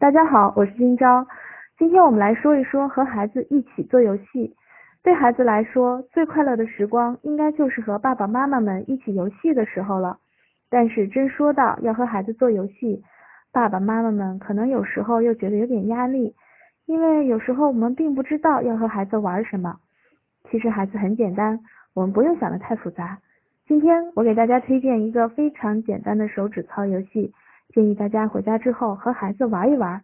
大家好，我是金钊。今天我们来说一说和孩子一起做游戏。对孩子来说，最快乐的时光应该就是和爸爸妈妈们一起游戏的时候了。但是真说到要和孩子做游戏，爸爸妈妈们可能有时候又觉得有点压力，因为有时候我们并不知道要和孩子玩什么。其实孩子很简单，我们不用想的太复杂。今天我给大家推荐一个非常简单的手指操游戏，建议大家回家之后和孩子玩一玩，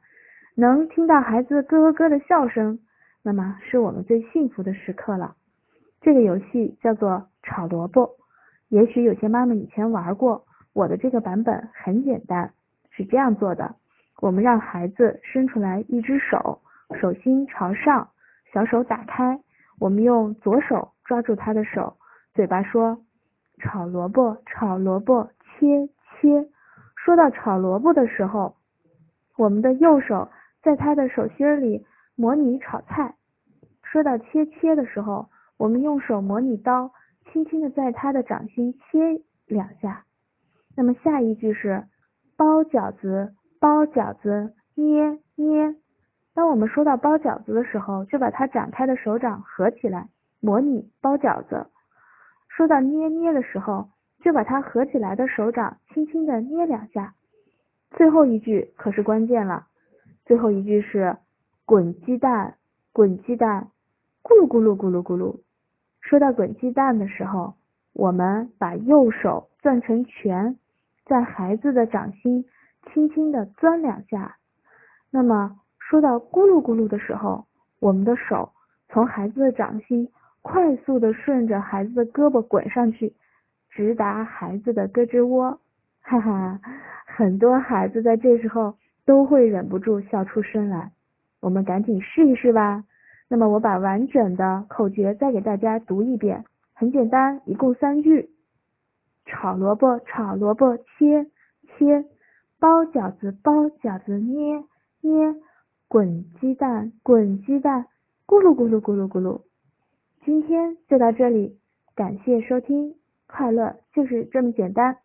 能听到孩子咯咯咯的笑声。那么是我们最幸福的时刻了。这个游戏叫做炒萝卜，也许有些妈妈以前玩过。我的这个版本很简单，是这样做的：我们让孩子伸出来一只手，手心朝上，小手打开，我们用左手抓住他的手，嘴巴说炒萝卜，炒萝卜，切切。说到炒萝卜的时候，我们的右手在他的手心里。模拟炒菜，说到切切的时候，我们用手模拟刀，轻轻的在他的掌心切两下。那么下一句是包饺子，包饺子，捏捏。当我们说到包饺子的时候，就把他展开的手掌合起来，模拟包饺子。说到捏捏的时候，就把他合起来的手掌轻轻的捏两下。最后一句可是关键了，最后一句是。滚鸡蛋，滚鸡蛋，咕噜咕噜咕噜咕噜。说到滚鸡蛋的时候，我们把右手攥成拳，在孩子的掌心轻轻的钻两下。那么说到咕噜咕噜的时候，我们的手从孩子的掌心快速的顺着孩子的胳膊滚上去，直达孩子的胳肢窝。哈哈，很多孩子在这时候都会忍不住笑出声来。我们赶紧试一试吧。那么我把完整的口诀再给大家读一遍，很简单，一共三句：炒萝卜，炒萝卜，切切；包饺子，包饺子，捏捏；滚鸡蛋，滚鸡蛋，咕噜咕噜咕噜咕噜。今天就到这里，感谢收听，快乐就是这么简单。